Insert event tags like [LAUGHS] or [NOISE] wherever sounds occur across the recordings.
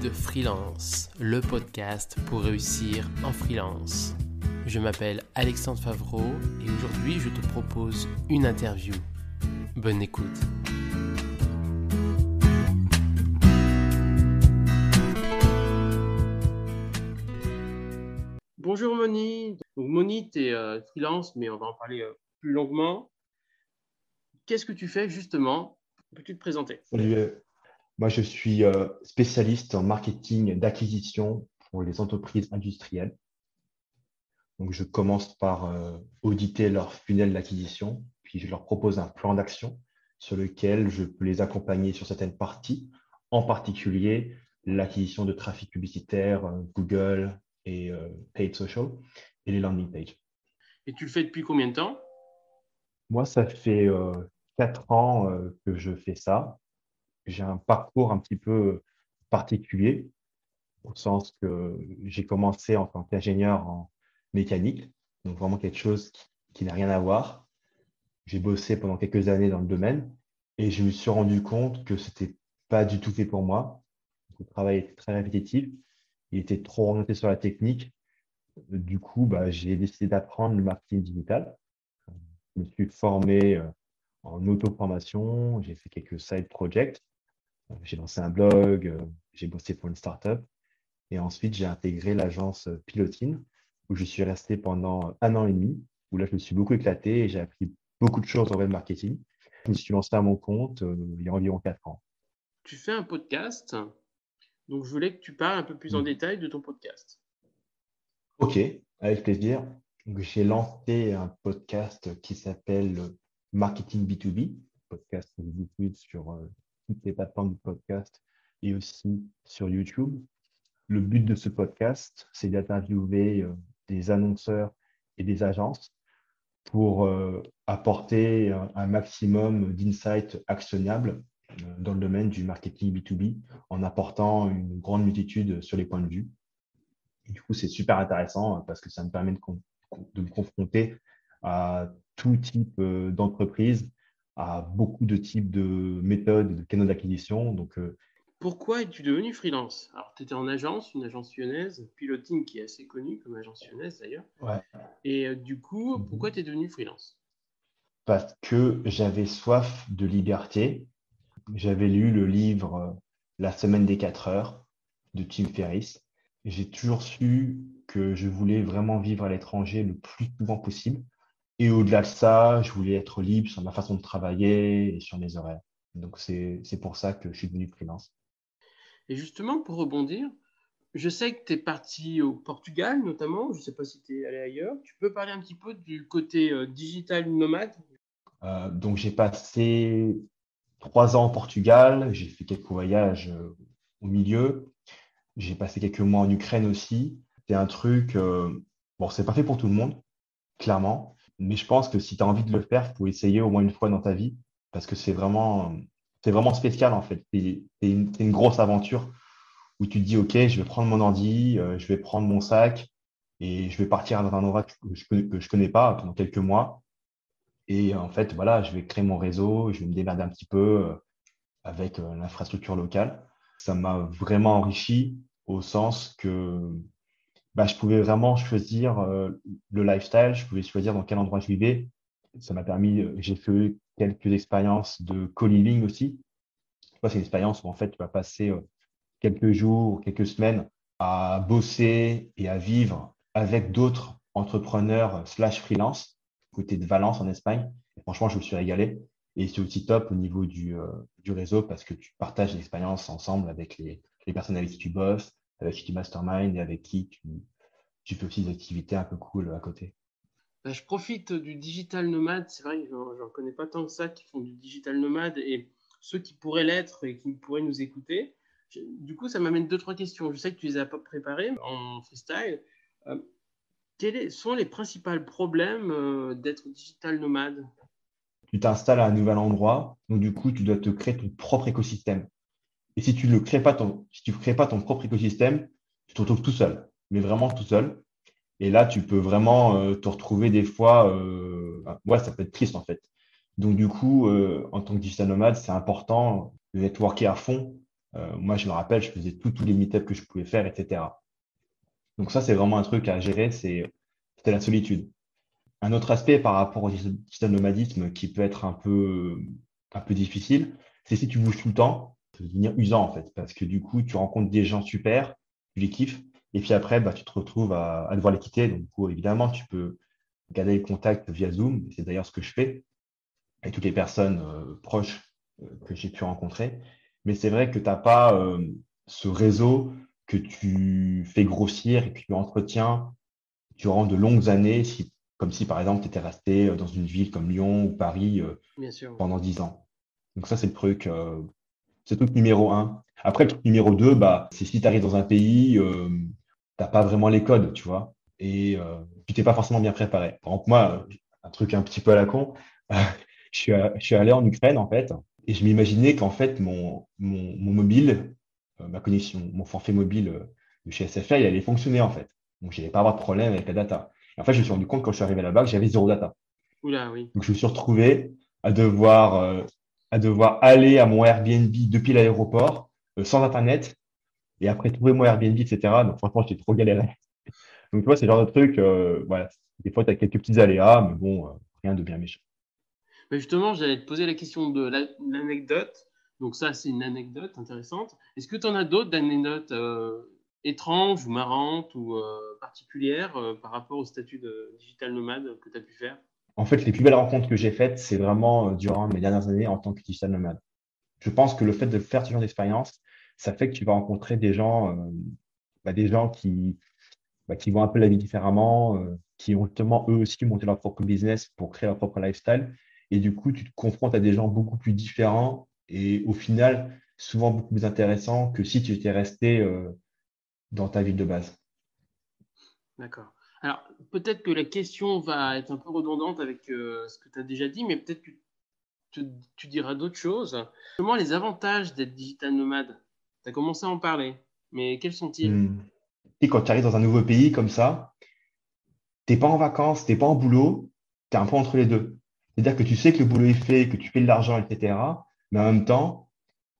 Guide Freelance, le podcast pour réussir en freelance. Je m'appelle Alexandre Favreau et aujourd'hui je te propose une interview. Bonne écoute. Bonjour Moni. Moni, tu es euh, freelance, mais on va en parler euh, plus longuement. Qu'est-ce que tu fais justement? Peux-tu te présenter? Salut, moi, je suis euh, spécialiste en marketing d'acquisition pour les entreprises industrielles. Donc, je commence par euh, auditer leur funnel d'acquisition, puis je leur propose un plan d'action sur lequel je peux les accompagner sur certaines parties, en particulier l'acquisition de trafic publicitaire, euh, Google et paid social, et les landing pages. Et tu le fais depuis combien de temps? Moi, ça fait quatre ans que je fais ça j'ai un parcours un petit peu particulier, au sens que j'ai commencé en tant qu'ingénieur en mécanique, donc vraiment quelque chose qui, n'a rien à voir. J'ai bossé pendant quelques années dans le domaine et je me suis rendu compte que ce n'était pas du tout fait pour moi. Le travail était très répétitif, il était trop orienté sur la technique. Du coup, bah, j'ai décidé d'apprendre le marketing digital. Je me suis formé euh, en auto-formation, j'ai fait quelques side projects j'ai lancé un blog, euh, j'ai bossé pour une startup. Et ensuite, j'ai intégré l'agence Pilotine, où je suis resté pendant un an et demi, où là, je me suis beaucoup éclaté et j'ai appris beaucoup de choses en web marketing. Je me suis lancé à mon compte euh, il y a environ quatre ans. Tu fais un podcast, donc je voulais que tu parles un peu plus en mm. détail de ton podcast. Ok, avec plaisir. J'ai lancé un podcast qui s'appelle Marketing B2B, podcast que sur euh, toutes les plateformes de podcast et aussi sur YouTube. Le but de ce podcast, c'est d'interviewer euh, des annonceurs et des agences pour euh, apporter un, maximum d'insights actionnables euh, dans le domaine du marketing B2B en apportant une grande multitude sur les points de vue. du coup, c'est super intéressant parce que ça me permet de, de me confronter à tout type d'entreprise à beaucoup de types de méthodes, de canaux d'acquisition. Donc, euh, pourquoi es-tu devenu freelance? Alors, tu étais en agence, une agence lyonnaise, Piloting, qui est assez connue comme agence lyonnaise d'ailleurs. Ouais. Et euh, du coup, mhm. pourquoi tu es devenu freelance? Parce que j'avais soif de liberté. J'avais lu le livre euh, La semaine des 4 heures de Tim Ferriss. J'ai toujours su que je voulais vraiment vivre à l'étranger le plus souvent possible. Et au-delà de ça, je voulais être libre sur ma façon de travailler et sur mes horaires. Donc, c'est pour ça que je suis devenu freelance. Et justement, pour rebondir, je sais que tu es parti au Portugal notamment. Je ne sais pas si tu es allé ailleurs. Tu peux parler un petit peu du côté euh, digital nomade? Euh, Donc, j'ai passé trois ans au Portugal. J'ai fait quelques voyages euh, au milieu. J'ai passé quelques mois en Ukraine aussi. C'est un truc, bon, c'est pas fait pour tout le monde, clairement. Mais je pense que si tu as envie de le faire, il faut essayer au moins une fois dans ta vie parce que c'est vraiment, vraiment spécial en fait. C'est une, une, grosse aventure où tu te dis, OK, je vais prendre mon ordi, euh, je vais prendre mon sac et je vais partir dans un endroit que je ne connais pas pendant quelques mois. Et en fait, voilà, je vais créer mon réseau, je vais me démerder un petit peu euh, avec euh, l'infrastructure locale. Ça m'a vraiment enrichi au sens que bah, je pouvais vraiment choisir euh, le lifestyle, je pouvais choisir dans quel endroit je vivais. Ça m'a permis, euh, j'ai fait quelques expériences de co-living aussi. C'est une expérience où en fait tu vas passer euh, quelques jours, quelques semaines à bosser et à vivre avec d'autres entrepreneurs slash freelance côté de Valence en Espagne. franchement, je me suis régalé. Et c'est aussi top au niveau du, réseau parce que tu partages l'expérience ensemble avec les, les personnes avec qui tu bosses, avec qui tu mastermind et avec qui tu, tu fais aussi des activités un peu cool à côté. Bah, je profite du digital nomade. C'est vrai que j'en connais pas tant que ça qui font du digital nomade et ceux qui pourraient l'être et qui pourraient nous écouter. Du coup, ça m'amène deux, trois questions. Je sais que tu les as pas préparées en freestyle. Euh, quels sont les principaux problèmes euh, d'être digital nomade? Tu t'installes à un nouvel endroit, donc du coup, tu dois te créer ton propre écosystème. Et si tu ne crées pas ton, si tu crées pas ton propre écosystème, tu te retrouves tout seul, mais vraiment tout seul. Et là, tu peux vraiment euh, te retrouver des fois, euh, ouais, ça peut être triste en fait. Donc du coup, euh, en tant que digital nomade, c'est important de networker à fond moi, je me rappelle, je faisais tous les meet que je pouvais faire, etc. Donc ça, c'est vraiment un truc à gérer, c'était la solitude. Un autre aspect par rapport au digital nomadisme qui peut être un peu, un peu difficile, c'est si tu bouges tout le temps, peut devenir usant en fait, parce que du coup, tu rencontres des gens super, tu les kiffes, et puis après, bah, tu te retrouves à, devoir les quitter. Donc, coup, évidemment, tu peux garder le contact via Zoom, c'est d'ailleurs ce que je fais avec toutes les personnes euh, proches euh, que j'ai pu rencontrer. Mais c'est vrai que tu n'as pas euh, ce réseau que tu fais grossir et que tu entretiens durant de longues années, comme si par exemple tu étais resté dans une ville comme Lyon ou Paris pendant dix ans. Donc ça, c'est le truc, c'est le truc numéro un. Après, le truc numéro deux, bah, c'est si tu arrives dans un pays, euh, tu n'as pas vraiment les codes, tu vois, et euh, tu t'es pas forcément bien préparé. Par exemple, moi, un truc un petit peu à la con, [LAUGHS] je, suis, je suis allé en Ukraine, en fait, et je m'imaginais qu'en fait, mon, mon, mon mobile, euh, ma connexion, mon forfait mobile euh, de chez SFA, il allait fonctionner, en fait. Donc, je n'allais pas avoir de problème avec la data. Et en fait, je me suis rendu compte quand je suis arrivé là-bas que j'avais zéro data. Oula, oui. Donc, je me suis retrouvé à devoir à devoir aller à mon Airbnb depuis l'aéroport euh, sans Internet et après trouver mon Airbnb, etc. Donc, franchement, j'étais trop galéré. [LAUGHS] Donc, tu vois, c'est le genre de truc, euh, voilà, des fois, tu as quelques petits aléas, mais bon, euh, rien de bien méchant. Mais justement, j'allais te poser la question de l'anecdote. Donc, ça, c'est une anecdote intéressante. Est-ce que tu en as d'autres d'anecdotes étranges ou marrantes ou particulières par rapport au statut de digital nomade que tu as pu faire? En fait, les plus belles rencontres que j'ai faites, c'est vraiment euh, durant mes dernières années en tant que digital nomade. Je pense que le fait de faire ce genre d'expérience, ça fait que tu vas rencontrer des gens, euh, bah, des gens qui, bah, qui voient un peu la vie différemment, euh, qui ont justement eux aussi monté leur propre business pour créer leur propre lifestyle. Et du coup, tu te confrontes à des gens beaucoup plus différents et au final, souvent beaucoup plus intéressants que si tu étais resté dans ta ville de base. D'accord. Alors, peut-être que la question va être un peu redondante avec euh, ce que tu as déjà dit, mais peut-être que tu, diras d'autres choses. Comment les avantages d'être digital nomade? Tu as commencé à en parler, mais quels sont-ils? Hmm. Et quand tu arrives dans un nouveau pays comme ça, tu n'es pas en vacances, tu n'es pas en boulot, tu es un peu entre les deux. C'est-à-dire que tu sais que le boulot est fait, que tu fais de l'argent, etc. Mais en même temps,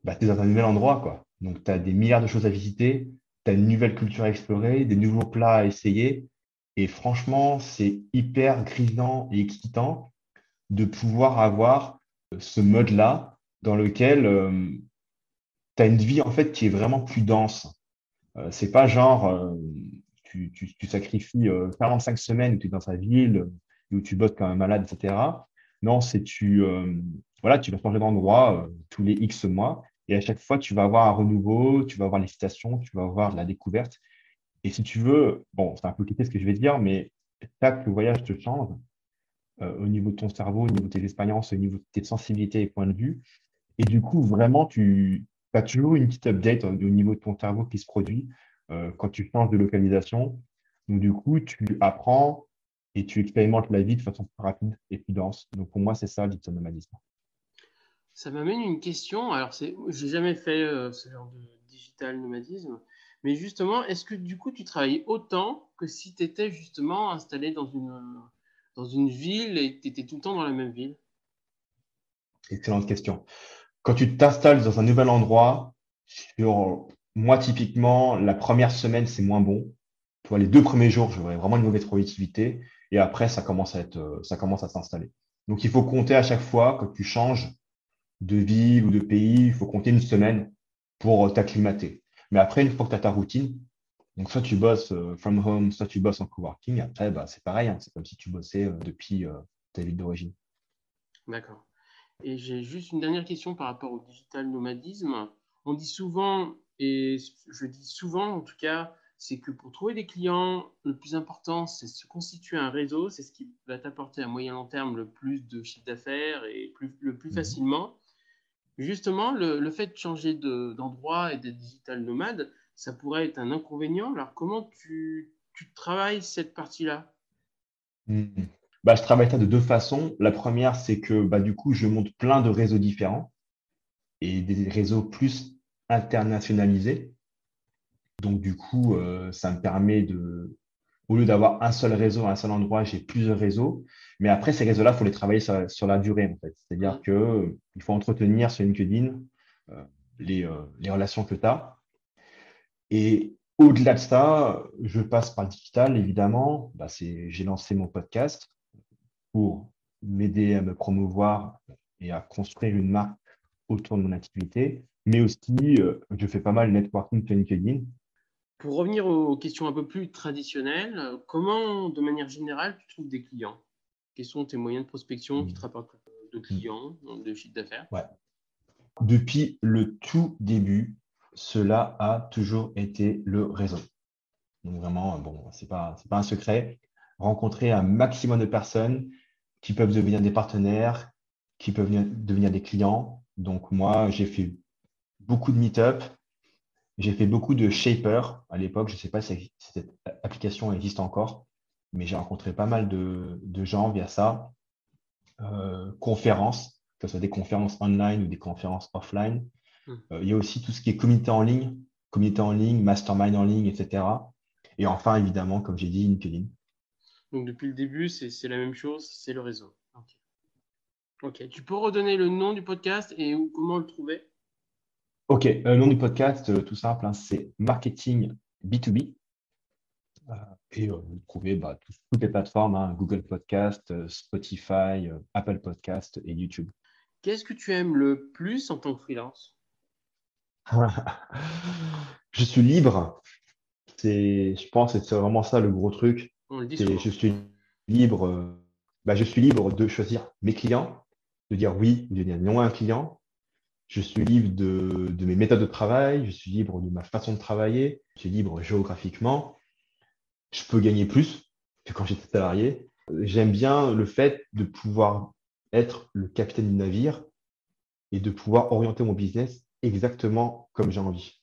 bah, tu es dans un nouvel endroit. Quoi. Donc, tu as des milliards de choses à visiter, tu as une nouvelle culture à explorer, des nouveaux plats à essayer. Et franchement, c'est hyper grisant et excitant de pouvoir avoir euh, ce mode-là dans lequel euh, tu as une vie en fait qui est vraiment plus dense. Euh, c'est pas genre tu, sacrifies 45 semaines où tu es dans sa ville, où tu bosses comme un malade, etc. Non, c'est tu voilà, tu vas changer d'endroit tous les X mois et à chaque fois tu vas avoir un renouveau, tu vas avoir l'excitation, tu vas avoir de la découverte et si tu veux, bon, c'est un peu compliqué ce que je vais te dire, mais chaque voyage te change euh, au niveau de ton cerveau, au niveau de tes expériences, au niveau de tes sensibilités et points de vue. Et du coup, vraiment, tu as toujours une petite update au niveau de ton cerveau qui se produit euh, quand tu changes de localisation. Donc, du coup, tu apprends et tu expérimentes la vie de façon plus rapide et plus dense. Donc, pour moi, c'est ça, le nomadisme. Ça m'amène une question. Alors, je n'ai jamais fait euh, ce genre de digital nomadisme. Mais justement, est-ce que du coup, tu travailles autant que si tu étais justement installé dans une, ville et tu étais tout le temps dans la même ville? Excellente question. Quand tu t'installes dans un nouvel endroit, sur moi, typiquement, la première semaine, c'est moins bon. Tu vois, les deux premiers jours, j'aurais vraiment une mauvaise productivité. Et après, ça commence à à s'installer. Donc, il faut compter à chaque fois, quand tu changes de ville ou de pays, il faut compter une semaine pour t'acclimater. Mais après, une fois que tu as ta routine, donc soit tu bosses euh, from home, soit tu bosses en coworking, après, bah, c'est pareil, hein. c'est comme si tu bossais euh, depuis euh, ta ville d'origine. D'accord. Et j'ai juste une dernière question par rapport au digital nomadisme. On dit souvent, et je dis souvent en tout cas, c'est que pour trouver des clients, le plus important, c'est se constituer un réseau. C'est ce qui va t'apporter à moyen long terme le plus de chiffre d'affaires et le plus mmh facilement. Justement, le, fait de changer d'endroit et d'être digital nomade, ça pourrait être un inconvénient. Alors, comment tu, travailles cette partie-là? Hmm. bah, Je travaille ça de deux façons. La première, c'est que bah, du coup, je monte plein de réseaux différents et des réseaux plus internationalisés. Donc, du coup, euh, ça me permet de, au lieu d'avoir un seul réseau à un seul endroit, j'ai plusieurs réseaux. Mais après, ces réseaux-là, il faut les travailler sur, la durée, en fait. C'est-à-dire qu'il faut entretenir sur LinkedIn. Euh, les, les relations que tu as. Et au-delà de ça, je passe par le digital, évidemment. Bah, j'ai lancé mon podcast pour m'aider à me promouvoir et à construire une marque autour de mon activité. Mais aussi, euh, je fais pas mal de networking sur LinkedIn. Pour revenir aux questions un peu plus traditionnelles, comment, de manière générale, tu trouves des clients? Quels sont tes moyens de prospection qui te rapportent de clients, de chiffre d'affaires? Ouais. Depuis le tout début, cela a toujours été le réseau. Donc vraiment, bon, ce n'est pas, pas un secret. Rencontrer un maximum de personnes qui peuvent devenir des partenaires, qui peuvent devenir des clients. Donc moi, j'ai fait beaucoup de meet-up, j'ai fait beaucoup de shaper à l'époque. Je ne sais pas si cette application existe encore, mais j'ai rencontré pas mal de, gens via ça. Euh, conférences, que ce soit des conférences online ou des conférences offline. Hmm. Euh, il y a aussi tout ce qui est communauté en ligne, communauté en ligne, mastermind en ligne, etc. Et enfin, évidemment, comme j'ai dit, LinkedIn. Donc depuis le début, c'est la même chose, c'est le réseau. ok. Tu peux redonner le nom du podcast et comment le trouver? Ok, euh, le nom du podcast, euh, tout simple, hein, c'est Marketing B2B. et vous le trouvez bah, toutes les plateformes, hein, Google Podcast, Spotify, Apple Podcast et YouTube. Qu'est-ce que tu aimes le plus en tant que freelance? [LAUGHS] Je suis libre. C'est, je pense que c'est vraiment ça le gros truc. je suis libre. Euh, bah, je suis libre de choisir mes clients, de dire oui ou de dire non à un client. Je suis libre de, de, mes méthodes de travail. Je suis libre de ma façon de travailler. Je suis libre géographiquement. Je peux gagner plus que quand j'étais salarié. J'aime bien le fait de pouvoir être le capitaine du navire et de pouvoir orienter mon business exactement comme j'ai envie.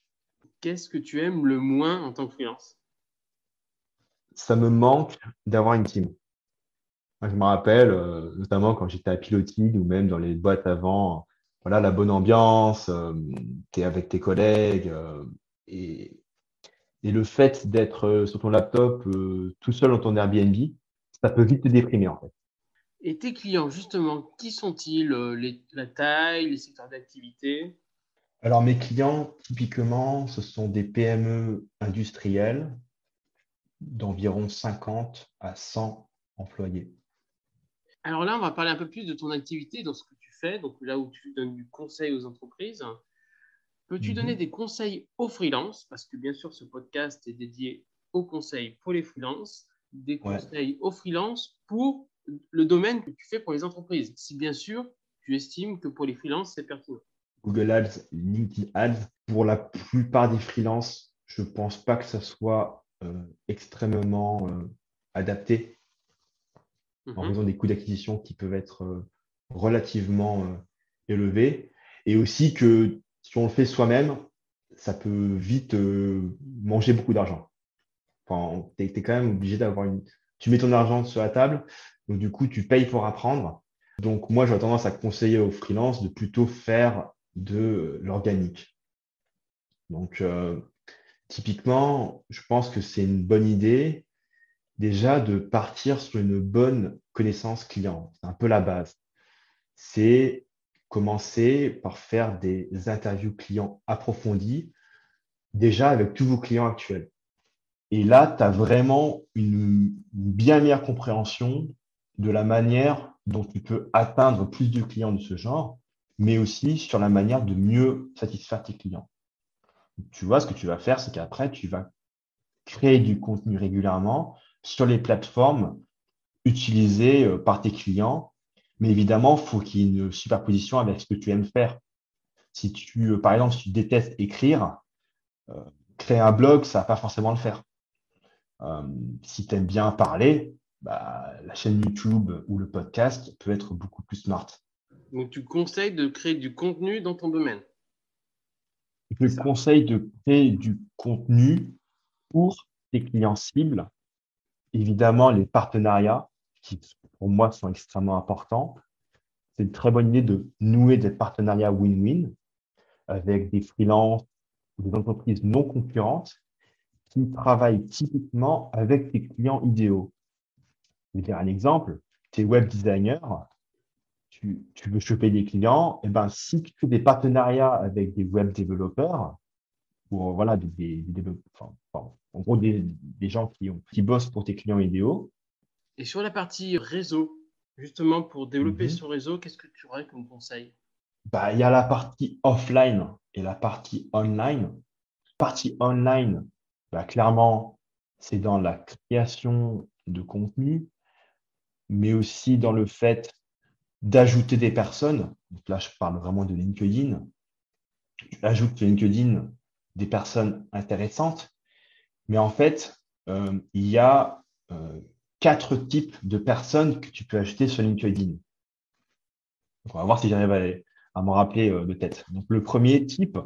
Qu'est-ce que tu aimes le moins en tant que freelance? Ça me manque d'avoir une team. je me rappelle, euh, notamment quand j'étais à Pilotine ou même dans les boîtes avant, voilà, la bonne ambiance, euh, tu es avec tes collègues euh, et, et, le fait d'être sur ton laptop tout seul dans ton Airbnb, ça peut vite te déprimer en fait. Et tes clients, justement, qui sont-ils La taille, les secteurs d'activité? Alors, mes clients, typiquement, ce sont des PME industrielles d'environ 50 à 100 employés. Alors là, on va parler un peu plus de ton activité, dans ce que fais, donc là où tu donnes du conseil aux entreprises. Peux-tu mhm. donner des conseils aux freelances? Parce que bien sûr, ce podcast est dédié aux conseils pour les freelances, des conseils aux freelances pour le domaine que tu fais pour les entreprises, si bien sûr tu estimes que pour les freelances, c'est pertinent. Google Ads, LinkedIn Ads. Pour la plupart des freelances, je ne pense pas que ça soit euh, extrêmement euh, adapté en mhm. raison des coûts d'acquisition qui peuvent être euh, relativement élevés. Et aussi que si on le fait soi-même, ça peut vite manger beaucoup d'argent. Enfin, tu es, quand même obligé d'avoir une. Tu mets ton argent sur la table, donc du coup, tu payes pour apprendre. Donc, moi, j'ai tendance à conseiller aux freelances de plutôt faire de l'organique. Donc, euh, typiquement, je pense que c'est une bonne idée déjà de partir sur une bonne connaissance client. C'est un peu la base. C'est commencer par faire des interviews clients approfondies, déjà avec tous vos clients actuels. Et là, tu as vraiment une bien meilleure compréhension de la manière dont tu peux atteindre plus de clients de ce genre mais aussi sur la manière de mieux satisfaire tes clients. Tu vois, ce que tu vas faire, c'est qu'après, tu vas créer du contenu régulièrement sur les plateformes utilisées euh, par tes clients. Mais évidemment, il faut qu'il y ait une superposition avec ce que tu aimes faire. Si tu, euh, par exemple, si tu détestes écrire, euh, créer un blog, ça ne va pas forcément le faire. si tu aimes bien parler, bah, la chaîne YouTube ou le podcast peut être beaucoup plus smart. Donc, tu conseilles de créer du contenu dans ton domaine. Je conseille de créer du contenu pour tes clients cibles. Évidemment, les partenariats, qui pour moi sont extrêmement importants. C'est une très bonne idée de nouer des partenariats win-win avec des freelances ou des entreprises non concurrentes qui travaillent typiquement avec tes clients idéaux. Je vais dire un exemple, tu es web designer, tu, veux choper des clients, et eh ben, si tu fais des partenariats avec des web développeurs, ou voilà, des, en gros, des, gens qui bossent pour tes clients idéaux. Et sur la partie réseau, justement, pour développer mhm. son réseau, qu'est-ce que tu aurais comme conseil? Bah, Il y a la partie offline et la partie online. Partie online, bah, clairement, c'est dans la création de contenu, mais aussi dans le fait d'ajouter des personnes. Donc là, je parle vraiment de LinkedIn. Tu ajoutes LinkedIn des personnes intéressantes, mais en fait, euh, il y a euh, quatre types de personnes que tu peux ajouter sur LinkedIn. on va voir si j'arrive à, m'en rappeler euh, de tête. Donc, le premier type,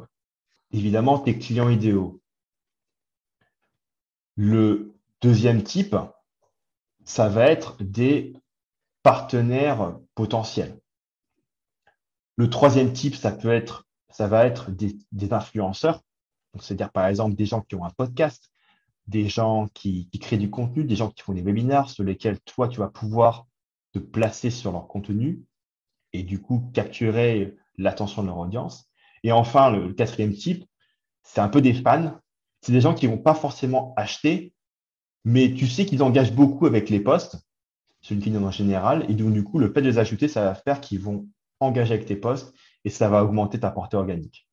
évidemment, tes clients idéaux. Le deuxième type, ça va être des partenaires potentiels. Le troisième type, ça peut être, ça va être des, influenceurs. C'est-à-dire, par exemple, des gens qui ont un podcast, des gens qui, créent du contenu, des gens qui font des webinaires sur lesquels toi, tu vas pouvoir te placer sur leur contenu et du coup capturer l'attention de leur audience. Et enfin, le, quatrième type, c'est un peu des fans. C'est des gens qui ne vont pas forcément acheter, mais tu sais qu'ils engagent beaucoup avec les posts sur LinkedIn en général. Et donc, du coup, le fait de les ajouter, ça va faire qu'ils vont engager avec tes posts et ça va augmenter ta portée organique.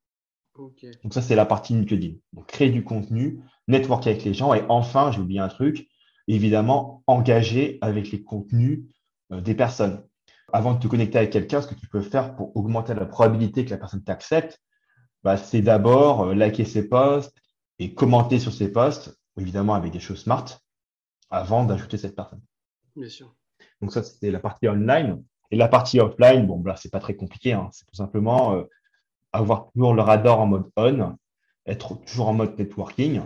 Donc, ça, c'est la partie LinkedIn. Donc, créer du contenu, networker avec les gens. Et enfin, j'ai oublié un truc, évidemment, engager avec les contenus euh, des personnes. Avant de te connecter avec quelqu'un, ce que tu peux faire pour augmenter la probabilité que la personne t'accepte, bah, c'est d'abord euh, liker ses posts et commenter sur ses posts, évidemment avec des choses smart, avant d'ajouter cette personne. Bien sûr. Donc ça, c'était la partie online. Et la partie offline, bon, là, c'est pas très compliqué. Hein. C'est tout simplement euh, avoir toujours le radar en mode on, être toujours en mode networking.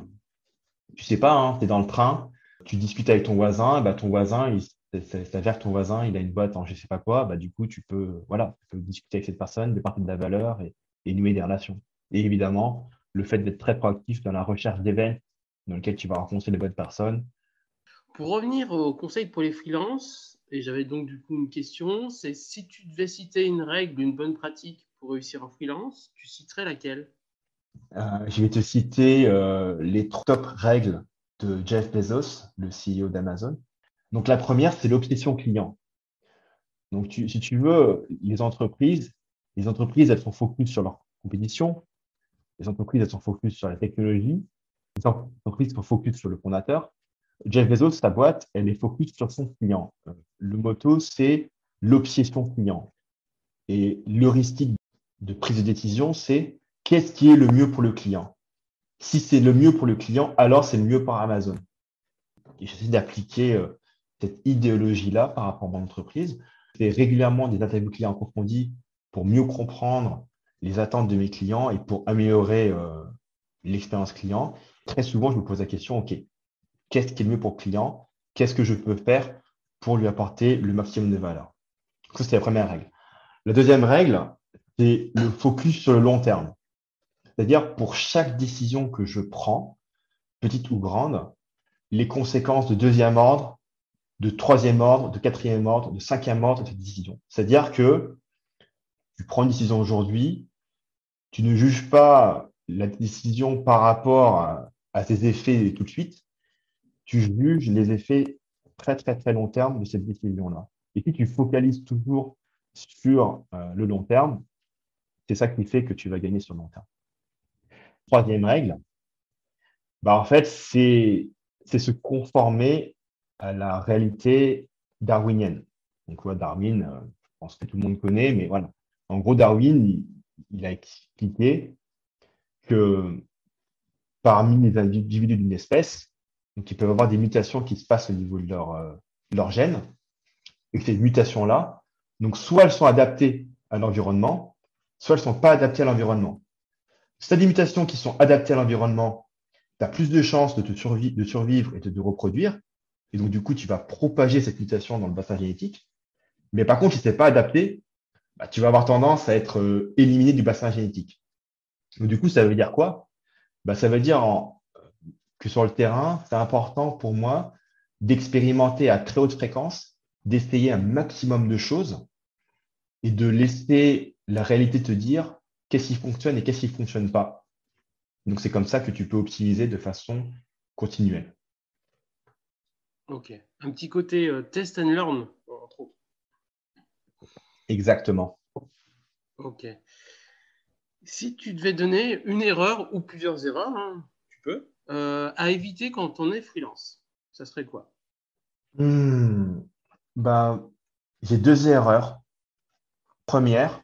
Tu sais pas, hein, tu es dans le train, tu discutes avec ton voisin, bah, ton voisin, il s'avère que ton voisin, il a une boîte en je sais pas quoi, bah, du coup, tu peux, voilà, discuter avec cette personne, départir de la valeur et, et nouer des relations. Et évidemment, le fait d'être très proactif dans la recherche d'événements dans lesquels tu vas rencontrer les bonnes personnes, pour revenir au conseil pour les freelances, et j'avais donc du coup une question, c'est si tu devais citer une règle, une bonne pratique pour réussir en freelance, tu citerais laquelle? Euh, Je vais te citer euh, les top règles de Jeff Bezos, le CEO d'Amazon. Donc la première, c'est l'obsession client. Donc si tu veux, les entreprises, les entreprises, elles sont focus sur leur compétition, les entreprises, elles sont focus sur la technologie, les entreprises sont focus sur le fondateur, Jeff Bezos, sa boîte, elle est focus sur son client. Le motto, c'est l'obsession client. Et l'heuristique de prise de décision, c'est qu'est-ce qui est le mieux pour le client. Si c'est le mieux pour le client, alors c'est le mieux pour Amazon. J'essaie d'appliquer euh, cette idéologie-là par rapport à mon entreprise. Je fais régulièrement des interviews clients approfondies pour mieux comprendre les attentes de mes clients et pour améliorer euh, l'expérience client. Très souvent, je me pose la question, OK, qu'est-ce qui est le mieux pour le client, qu'est-ce que je peux faire pour lui apporter le maximum de valeur? Ça, c'est la première règle. La deuxième règle, c'est le focus sur le long terme. C'est-à-dire, pour chaque décision que je prends, petite ou grande, les conséquences de deuxième ordre, de troisième ordre, de quatrième ordre, de cinquième ordre de cette décision. C'est-à-dire que tu prends une décision aujourd'hui, tu ne juges pas la décision par rapport à, ses effets tout de suite, tu juges les effets très, très, très long terme de cette décision-là. Et si tu focalises toujours sur euh, le long terme, c'est ça qui fait que tu vas gagner sur le long terme. Troisième règle, bah en fait, c'est se conformer à la réalité darwinienne. Donc, Darwin, euh, je pense que tout le monde connaît, mais voilà. En gros, Darwin, il a expliqué que parmi les individus d'une espèce, donc, ils peuvent avoir des mutations qui se passent au niveau de leur, euh, gène. Et ces mutations-là, donc soit elles sont adaptées à l'environnement, soit elles ne sont pas adaptées à l'environnement. Si tu as des mutations qui sont adaptées à l'environnement, tu as plus de chances de, te survivre et de te reproduire. Et donc, du coup, tu vas propager cette mutation dans le bassin génétique. Mais par contre, si ce n'est pas adapté, bah, tu vas avoir tendance à être euh, éliminé du bassin génétique. Donc, du coup, ça veut dire quoi? Bah, Ça veut dire que sur le terrain, c'est important pour moi d'expérimenter à très haute fréquence, d'essayer un maximum de choses et de laisser la réalité te dire qu'est-ce qui fonctionne et qu'est-ce qui ne fonctionne pas. Donc, c'est comme ça que tu peux optimiser de façon continuelle. Ok. Un petit côté euh, test and learn, entre autres. Exactement. Ok. Si tu devais donner une erreur ou plusieurs erreurs, hein, tu peux, euh, à éviter quand on est freelance, ça serait quoi? Hmm. bah, J'ai deux erreurs. Première,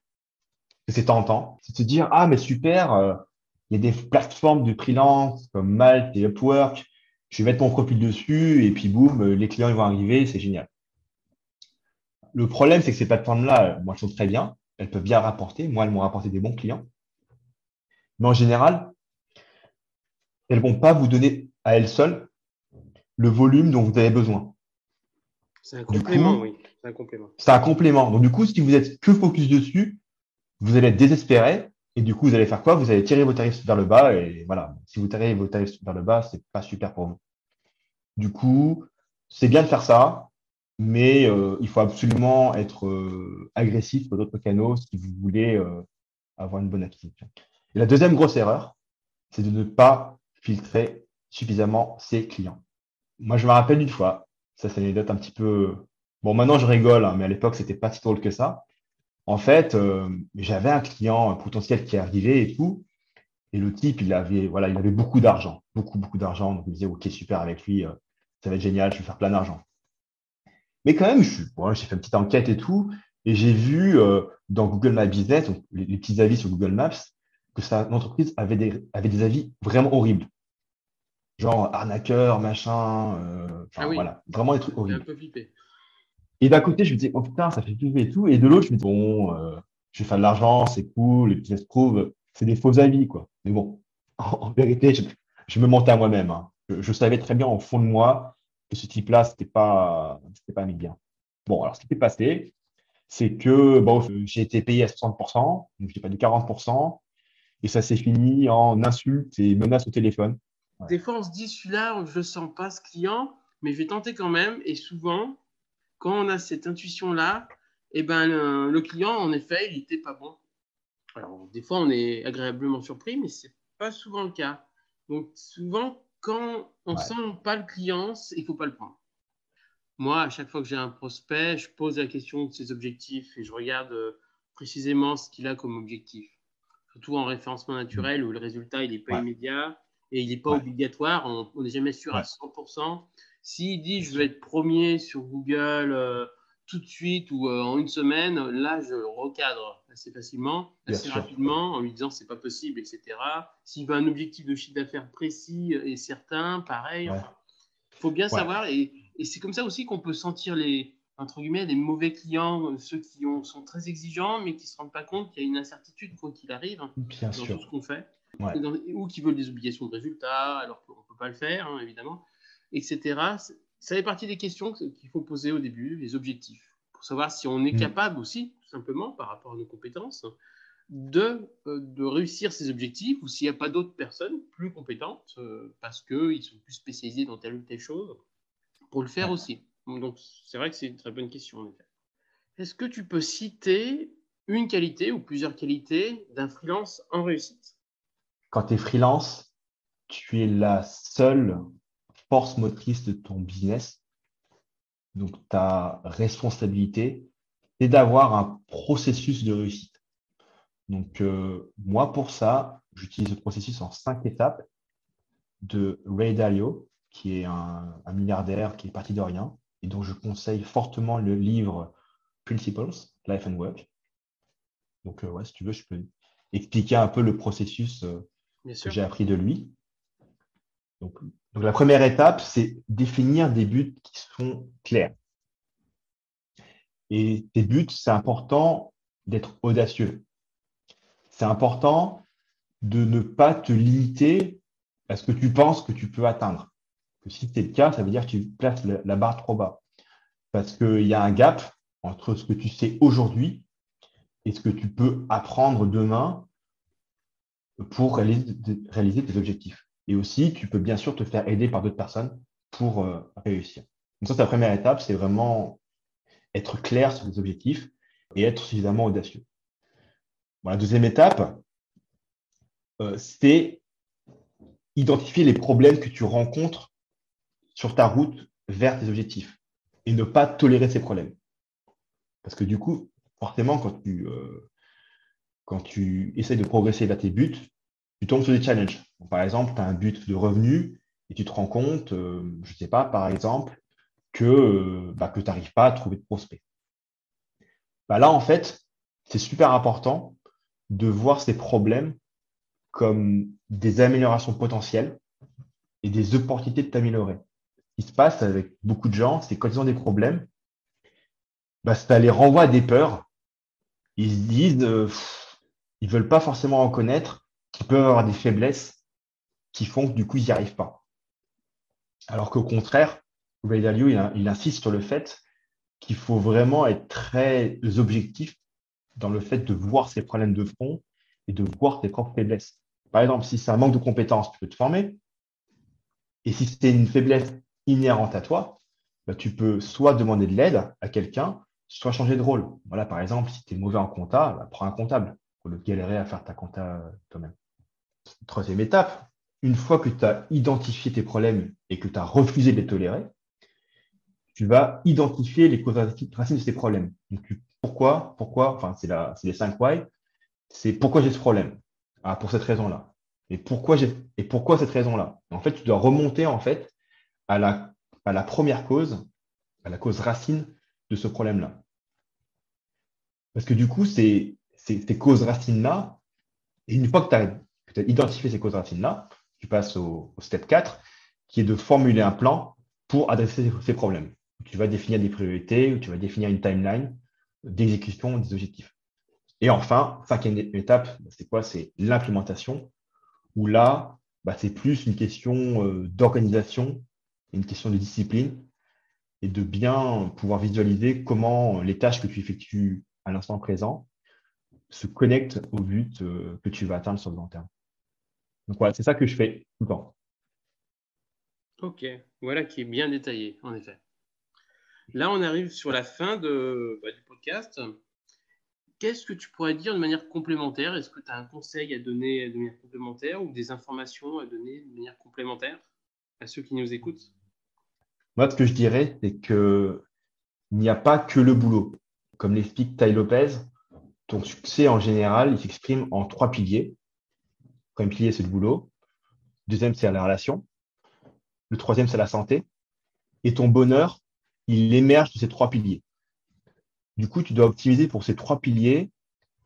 c'est tentant, c'est de se dire Ah, mais super, euh, il y a des plateformes de freelance comme Malte et Upwork, je vais mettre mon profil dessus et puis boum, les clients ils vont arriver, c'est génial. Le problème, c'est que ces plateformes-là, moi, elles sont très bien, elles peuvent bien rapporter. Moi, elles m'ont rapporté des bons clients. Mais en général, elles ne vont pas vous donner à elles seules le volume dont vous avez besoin. C'est un complément, oui. C'est un complément. C'est un complément. Donc, du coup, si vous êtes que focus dessus, vous allez être désespéré. Et du coup, vous allez faire quoi? Vous allez tirer vos tarifs vers le bas. Et voilà, si vous tirez vos tarifs vers le bas, c'est pas super pour vous. Du coup, c'est bien de faire ça, mais euh, il faut absolument être euh, agressif sur d'autres canaux si vous voulez euh, avoir une bonne acquisition. Et la deuxième grosse erreur, c'est de ne pas filtrer suffisamment ses clients. Moi, je me rappelle une fois, ça c'est une anecdote un petit peu... Bon, maintenant je rigole, hein, mais à l'époque, c'était pas si drôle que ça. En fait, euh, j'avais un client potentiel qui arrivait et tout, et le type, il avait, voilà, il avait beaucoup d'argent, beaucoup, beaucoup d'argent. Donc, il me disait, OK, super, avec lui, euh, ça va être génial, je vais faire plein d'argent. Mais quand même, j'ai fait une petite enquête et tout, et j'ai vu euh, dans Google My Business, les, petits avis sur Google Maps, que sa entreprise avait des, avait des avis vraiment horribles. Genre arnaqueur, machin, ah voilà, vraiment des trucs horribles. Un peu et d'un côté, je me dis, oh putain, ça fait flipper et tout. Et de l'autre, je me dis, bon, euh, je vais faire de l'argent, c'est cool, les business prove, c'est des faux avis, quoi. Mais bon, [LAUGHS] en, vérité, je, me mentais à moi-même. Hein. Je, savais très bien au fond de moi que ce type-là, c'était pas, c'était pas mis bien. Bon, alors ce qui s'est passé, c'est que bon, j'ai été payé à 60%, donc j'ai pas dit 40%, et ça s'est fini en insultes et menaces au téléphone. Des fois, on se dit, celui-là, je sens pas ce client, mais je vais tenter quand même. Et souvent, quand on a cette intuition-là, eh ben, le, client, en effet, il n'était pas bon. Alors, des fois, on est agréablement surpris, mais ce n'est pas souvent le cas. Donc, souvent, quand on ne sent pas le client, il ne faut pas le prendre. Moi, à chaque fois que j'ai un prospect, je pose la question de ses objectifs et je regarde euh, précisément ce qu'il a comme objectif. Surtout en référencement naturel où le résultat, il n'est pas immédiat et il n'est pas obligatoire. On n'est jamais sûr à 100%. S'il dit je veux être premier sur Google euh, tout de suite ou euh, en une semaine, là je le recadre assez facilement, assez rapidement, en lui disant c'est pas possible, etc. S'il veut un objectif de chiffre d'affaires précis et certain, pareil. Il faut bien savoir, et, c'est comme ça aussi qu'on peut sentir les, entre guillemets, les mauvais clients, ceux qui ont, sont très exigeants, mais qui ne se rendent pas compte qu'il y a une incertitude quoi qu'il arrive hein, dans tout ce qu'on fait, ou qui veulent des obligations de résultats alors qu'on ne peut pas le faire, hein, évidemment etc. Ça fait partie des questions qu'il faut poser au début, les objectifs, pour savoir si on est mm. capable aussi, tout simplement, par rapport à nos compétences, de, euh, de réussir ces objectifs ou s'il n'y a pas d'autres personnes plus compétentes euh, parce qu'ils sont plus spécialisés dans telle ou telle chose pour le faire aussi. Donc, c'est vrai que c'est une très bonne question, en effet. Est-ce que tu peux citer une qualité ou plusieurs qualités d'un freelance en réussite? Quand tu es freelance, tu es la seule force motrice de ton business. Donc, ta responsabilité, c'est d'avoir un processus de réussite. Donc, euh, moi, pour ça, j'utilise le processus en cinq étapes de Ray Dalio, qui est un, milliardaire qui est parti de rien, et dont je conseille fortement le livre Principles, Life and Work. Donc, euh, ouais, si tu veux, je peux expliquer un peu le processus euh, que j'ai appris de lui. Donc, donc, la première étape, c'est définir des buts qui sont clairs. Et tes buts, c'est important d'être audacieux. C'est important de ne pas te limiter à ce que tu penses que tu peux atteindre. Si c'est le cas, ça veut dire que tu places la barre trop bas. Parce qu'il y a un gap entre ce que tu sais aujourd'hui et ce que tu peux apprendre demain pour réaliser tes objectifs. Et aussi, tu peux bien sûr te faire aider par d'autres personnes pour euh, réussir. Donc ça, c'est la première étape, c'est vraiment être clair sur les objectifs. et être suffisamment audacieux. la deuxième étape, euh, c'est identifier les problèmes que tu rencontres sur ta route vers tes objectifs et ne pas tolérer ces problèmes. Parce que du coup, forcément, quand tu, euh, quand tu essaies de progresser vers tes buts, tu tombes sur des challenges. Par exemple, tu as un but de revenu et tu te rends compte, euh, je ne sais pas, par exemple, que, euh, bah, que tu n'arrives pas à trouver de prospects. Bah, là, en fait, c'est super important de voir ces problèmes comme des améliorations potentielles et des opportunités de t'améliorer. Ce qui se passe avec beaucoup de gens, c'est quand ils ont des problèmes, bah, ça les renvoie à des peurs. Ils se disent, euh, ils ne veulent pas forcément reconnaître qu'ils peuvent avoir des faiblesses qui font que du coup, ils n'y arrivent pas. Alors qu'au contraire, il, il insiste sur le fait qu'il faut vraiment être très objectif dans le fait de voir ses problèmes de fond et de voir tes propres faiblesses. Par exemple, si c'est un manque de compétences, tu peux te former. Et si c'est une faiblesse inhérente à toi, bah, tu peux soit demander de l'aide à quelqu'un, soit changer de rôle. Voilà, par exemple, si tu es mauvais en compta, bah, prends un comptable pour le galérer à faire ta compta toi-même. Troisième étape, une fois que tu as identifié tes problèmes et que tu as refusé de les tolérer, tu vas identifier les causes racines de ces problèmes. Donc, pourquoi, pourquoi, enfin, c'est les cinq why. C'est pourquoi j'ai ce problème. Ah, pour cette raison-là. Et pourquoi et pourquoi cette raison-là? En fait, tu dois remonter, en fait, à la, première cause, à la cause racine de ce problème-là. Parce que du coup, ces causes racines-là, et une fois que tu as, identifié ces causes racines-là, tu passes au, step 4, qui est de formuler un plan pour adresser ces problèmes tu vas définir des priorités, tu vas définir une timeline d'exécution des objectifs. Et enfin, cinquième étape, c'est quoi? C'est l'implémentation, où là, bah, c'est plus une question euh, d'organisation, une question de discipline, et de bien pouvoir visualiser comment les tâches que tu effectues à l'instant présent se connectent au but euh, que tu vas atteindre sur le long terme. Donc voilà, c'est ça que je fais tout le temps. Ok, voilà qui est bien détaillé, en effet. Là, on arrive sur la fin de, bah, du podcast. Qu'est-ce que tu pourrais dire de manière complémentaire? Est-ce que tu as un conseil à donner de manière complémentaire ou des informations à donner de manière complémentaire à ceux qui nous écoutent? Moi, ce que je dirais, c'est qu'il n'y a pas que le boulot. Comme l'explique Tai Lopez, ton succès en général, il s'exprime en trois piliers. Premier pilier, c'est le boulot. Deuxième, c'est la relation. Le troisième, c'est la santé. Et ton bonheur, il émerge de ces trois piliers. Du coup, tu dois optimiser pour ces trois piliers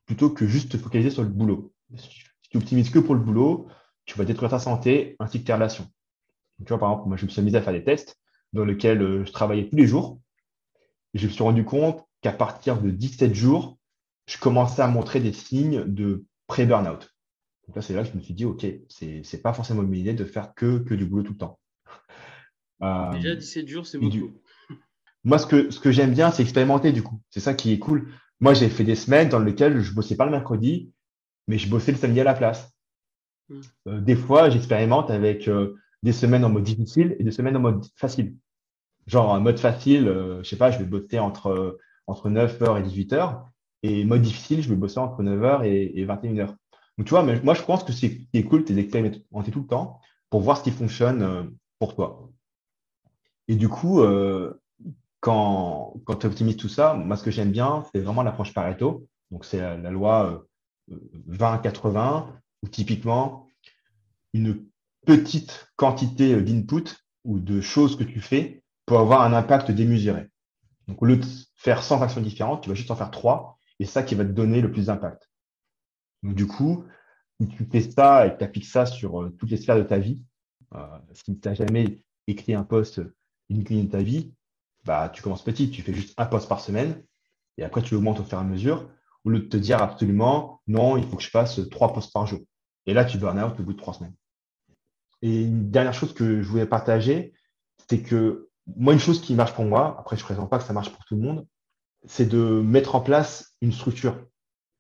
plutôt que juste te focaliser sur le boulot. Si tu optimises que pour le boulot, tu vas détruire ta santé ainsi que tes relations. tu vois, par exemple, moi, je me suis amusé à faire des tests dans lesquels euh, je travaillais tous les jours. Et je me suis rendu compte qu'à partir de 17 jours, je commençais à montrer des signes de pré-burnout. Donc là, c'est là que je me suis dit, OK, c'est n'est pas forcément une idée de faire que, que du boulot tout le temps. [LAUGHS] Déjà, 17 jours, c'est beaucoup. [LAUGHS] Moi, ce que, ce que j'aime bien, c'est expérimenter du coup. C'est ça qui est cool. Moi, j'ai fait des semaines dans lesquelles je bossais pas le mercredi, mais je bossais le samedi à la place. Hmm. Euh, des fois, j'expérimente avec euh, des semaines en mode difficile et des semaines en mode facile. Genre, en mode facile, euh, je sais pas, je vais bosser entre, entre 9h et 18h. Et mode difficile, je vais bosser entre 9h et, 21h. Donc, tu vois, mais moi, je pense que c'est cool, c'est tout le temps pour voir ce qui fonctionne pour toi. Et du coup, quand, quand tu optimises tout ça, moi, ce que j'aime bien, c'est vraiment l'approche Pareto. Donc, c'est la, loi 20-80, euh, où typiquement, une petite quantité d'input ou de choses que tu fais peut avoir un impact démesuré. Donc, au lieu de faire 100 actions différentes, tu vas juste en faire 3 et ça qui va te donner le plus d'impact. Donc, du coup, si tu fais ça et que tu appliques ça sur euh, toutes les sphères de ta vie, euh, si tu n'as jamais écrit un post uniquement de ta vie, bah, tu commences petit, tu fais juste un poste par semaine et après tu augmentes au fur et à mesure au lieu de te dire absolument non, il faut que je fasse trois postes par jour. Et là, tu burn out au bout de trois semaines. Et une dernière chose que je voulais partager, c'est que moi, une chose qui marche pour moi, après je ne présente pas que ça marche pour tout le monde, c'est de mettre en place une structure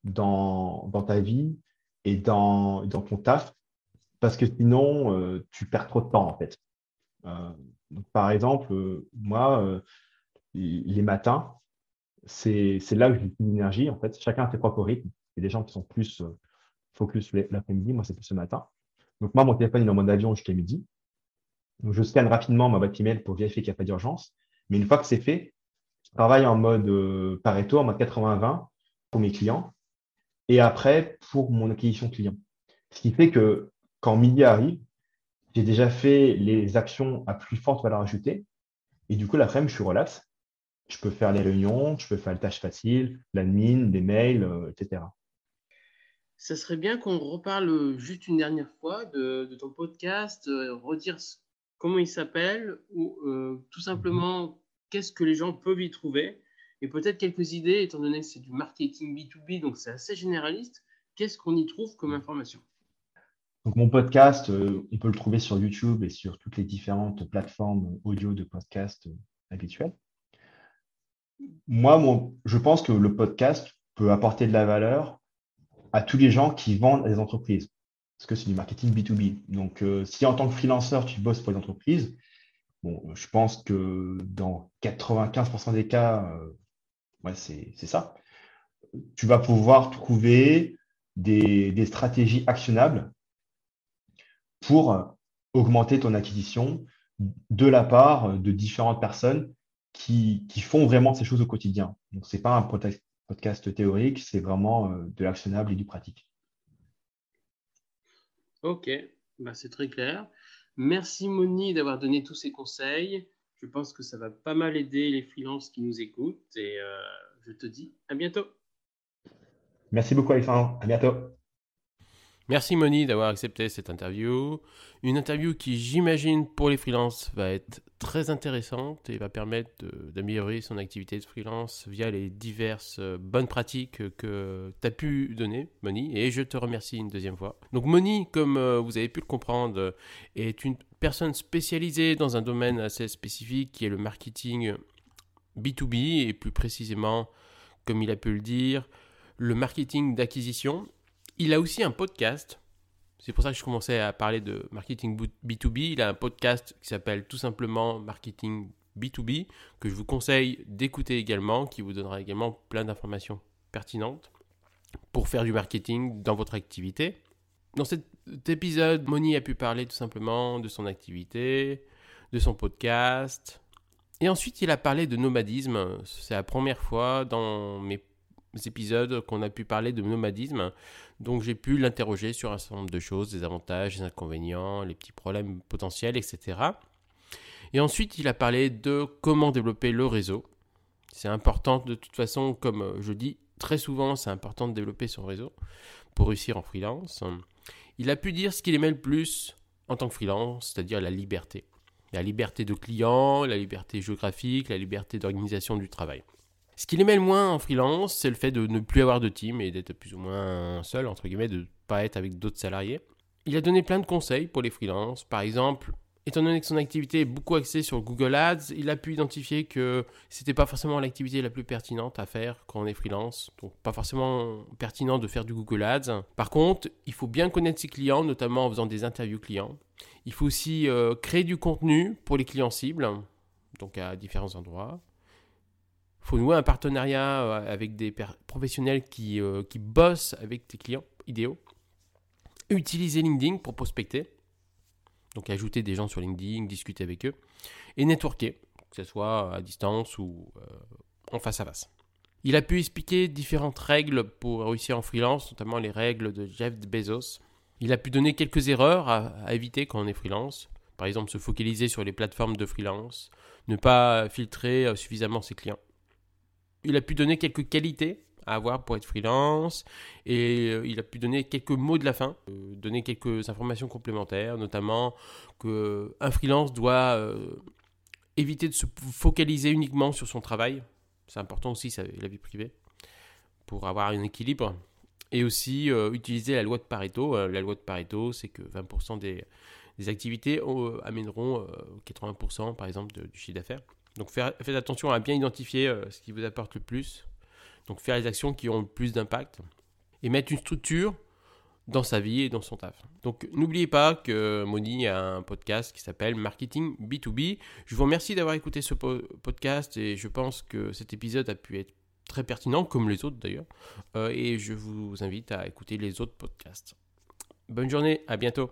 dans, ta vie et dans, ton taf, parce que sinon, euh, tu perds trop de temps en fait. Euh, par exemple, euh, moi, les matins, c'est là que j'ai l'énergie. En fait, chacun a ses propres rythmes. Il y a des gens qui sont plus focus l'après-midi, moi, c'est plus ce matin. Donc, moi, mon téléphone, il est en mode avion jusqu'à midi. Donc, je scanne rapidement ma boîte email pour vérifier qu'il n'y a pas d'urgence. Mais une fois que c'est fait, je travaille en mode Pareto, en mode 80-20 pour mes clients. Et après, pour mon acquisition client. Ce qui fait que quand midi arrive, j'ai déjà fait les actions à plus forte valeur ajoutée. Et du coup, l'après-midi, je suis relax. Je peux faire les réunions, je peux faire les tâches faciles, l'admin, des mails, euh, etc. Ça serait bien qu'on reparle juste une dernière fois de, ton podcast, euh, redire comment il s'appelle ou euh, tout simplement qu'est-ce que les gens peuvent y trouver et peut-être quelques idées, étant donné que c'est du marketing B2B, donc c'est assez généraliste. Qu'est-ce qu'on y trouve comme information? Donc, mon podcast, euh, on peut le trouver sur YouTube et sur toutes les différentes plateformes audio de podcast euh, habituelles. Moi, je pense que le podcast peut apporter de la valeur à tous les gens qui vendent à des entreprises. Parce que c'est du marketing B2B. Donc, euh, si en tant que freelanceur, tu bosses pour les entreprises, bon, je pense que dans 95% des cas, ouais, c'est ça. Tu vas pouvoir trouver des stratégies actionnables pour augmenter ton acquisition de la part de différentes personnes qui, font vraiment ces choses au quotidien. Donc, ce n'est pas un podcast théorique, c'est vraiment euh, de l'actionnable et du pratique. Ok, bah, c'est très clair. Merci Moni d'avoir donné tous ces conseils. Je pense que ça va pas mal aider les freelances qui nous écoutent et euh, je te dis à bientôt. Merci beaucoup Alexandre, à bientôt. Merci Moni d'avoir accepté cette interview. Une interview qui, j'imagine, pour les freelances va être très intéressante et va permettre d'améliorer son activité de freelance via les diverses euh, bonnes pratiques que tu as pu donner, Moni. Et je te remercie une deuxième fois. Donc Moni, comme euh, vous avez pu le comprendre, est une personne spécialisée dans un domaine assez spécifique qui est le marketing B2B et plus précisément, comme il a pu le dire, le marketing d'acquisition il a aussi un podcast. C'est pour ça que je commençais à parler de marketing B2B. Il a un podcast qui s'appelle tout simplement Marketing B2B, que je vous conseille d'écouter également, qui vous donnera également plein d'informations pertinentes pour faire du marketing dans votre activité. Dans cet épisode, Moni a pu parler tout simplement de son activité, de son podcast. Et ensuite, il a parlé de nomadisme. C'est la première fois dans mes épisodes qu'on a pu parler de nomadisme. Donc j'ai pu l'interroger sur un certain nombre de choses, des avantages, des inconvénients, les petits problèmes potentiels, etc. Et ensuite, il a parlé de comment développer le réseau. C'est important de toute façon, comme je dis très souvent, c'est important de développer son réseau pour réussir en freelance. Il a pu dire ce qu'il aimait le plus en tant que freelance, c'est-à-dire la liberté. La liberté de client, la liberté géographique, la liberté d'organisation du travail. Ce qu'il aimait le moins en freelance, c'est le fait de ne plus avoir de team et d'être plus ou moins seul, entre guillemets, de ne pas être avec d'autres salariés. Il a donné plein de conseils pour les freelances. Par exemple, étant donné que son activité est beaucoup axée sur Google Ads, il a pu identifier que c'était pas forcément l'activité la plus pertinente à faire quand on est freelance. Donc pas forcément pertinent de faire du Google Ads. Par contre, il faut bien connaître ses clients, notamment en faisant des interviews clients. Il faut aussi euh, créer du contenu pour les clients cibles, donc à différents endroits faut nouer un partenariat euh, avec des professionnels qui, euh, qui bossent avec tes clients idéaux. Utiliser LinkedIn pour prospecter. Donc ajouter des gens sur LinkedIn, discuter avec eux. Et networker, que ce soit à distance ou euh, en face à face. Il a pu expliquer différentes règles pour réussir en freelance, notamment les règles de Jeff Bezos. Il a pu donner quelques erreurs à éviter quand on est freelance. Par exemple, se focaliser sur les plateformes de freelance, ne pas filtrer suffisamment ses clients il a pu donner quelques qualités à avoir pour être freelance et euh, il a pu donner quelques mots de la fin, euh, donner quelques informations complémentaires, notamment que un freelance doit euh, éviter de se focaliser uniquement sur son travail. C'est important aussi la vie privée pour avoir un équilibre et aussi utiliser la loi de Pareto. la loi de Pareto, c'est que 20% des, activités amèneront 80% par exemple du chiffre d'affaires. Donc faites attention à bien identifier euh, ce qui vous apporte le plus. Donc faire les actions qui ont le plus d'impact. Et mettre une structure dans sa vie et dans son taf. Donc n'oubliez pas que Moni a un podcast qui s'appelle Marketing B2B. Je vous remercie d'avoir écouté ce podcast et je pense que cet épisode a pu être très pertinent, comme les autres d'ailleurs. et je vous invite à écouter les autres podcasts. Bonne journée, à bientôt.